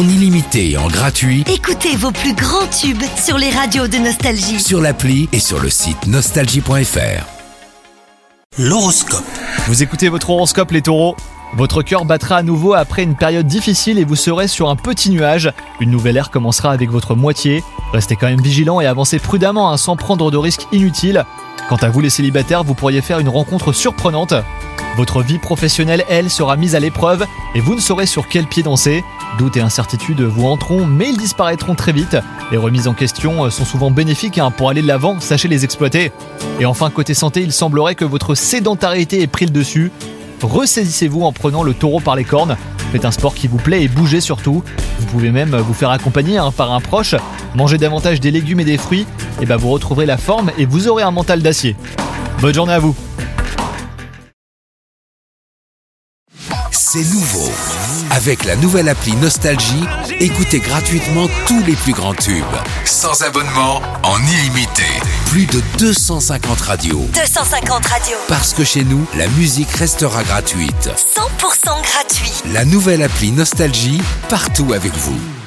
en illimité et en gratuit Écoutez vos plus grands tubes sur les radios de Nostalgie. sur l'appli et sur le site nostalgie.fr. L'horoscope. Vous écoutez votre horoscope les taureaux? Votre cœur battra à nouveau après une période difficile et vous serez sur un petit nuage. Une nouvelle ère commencera avec votre moitié. Restez quand même vigilant et avancez prudemment hein, sans prendre de risques inutiles. Quant à vous les célibataires, vous pourriez faire une rencontre surprenante. Votre vie professionnelle, elle, sera mise à l'épreuve et vous ne saurez sur quel pied danser. Doutes et incertitudes vous entreront, mais ils disparaîtront très vite. Les remises en question euh, sont souvent bénéfiques hein, pour aller de l'avant, sachez les exploiter. Et enfin, côté santé, il semblerait que votre sédentarité ait pris le dessus. Ressaisissez-vous en prenant le taureau par les cornes. Faites un sport qui vous plaît et bougez surtout. Vous pouvez même vous faire accompagner hein, par un proche. Mangez davantage des légumes et des fruits. Et ben vous retrouverez la forme et vous aurez un mental d'acier. Bonne journée à vous C'est nouveau. Avec la nouvelle appli Nostalgie, écoutez gratuitement tous les plus grands tubes. Sans abonnement, en illimité. Plus de 250 radios. 250 radios. Parce que chez nous, la musique restera gratuite. 100% gratuit. La nouvelle appli Nostalgie, partout avec vous.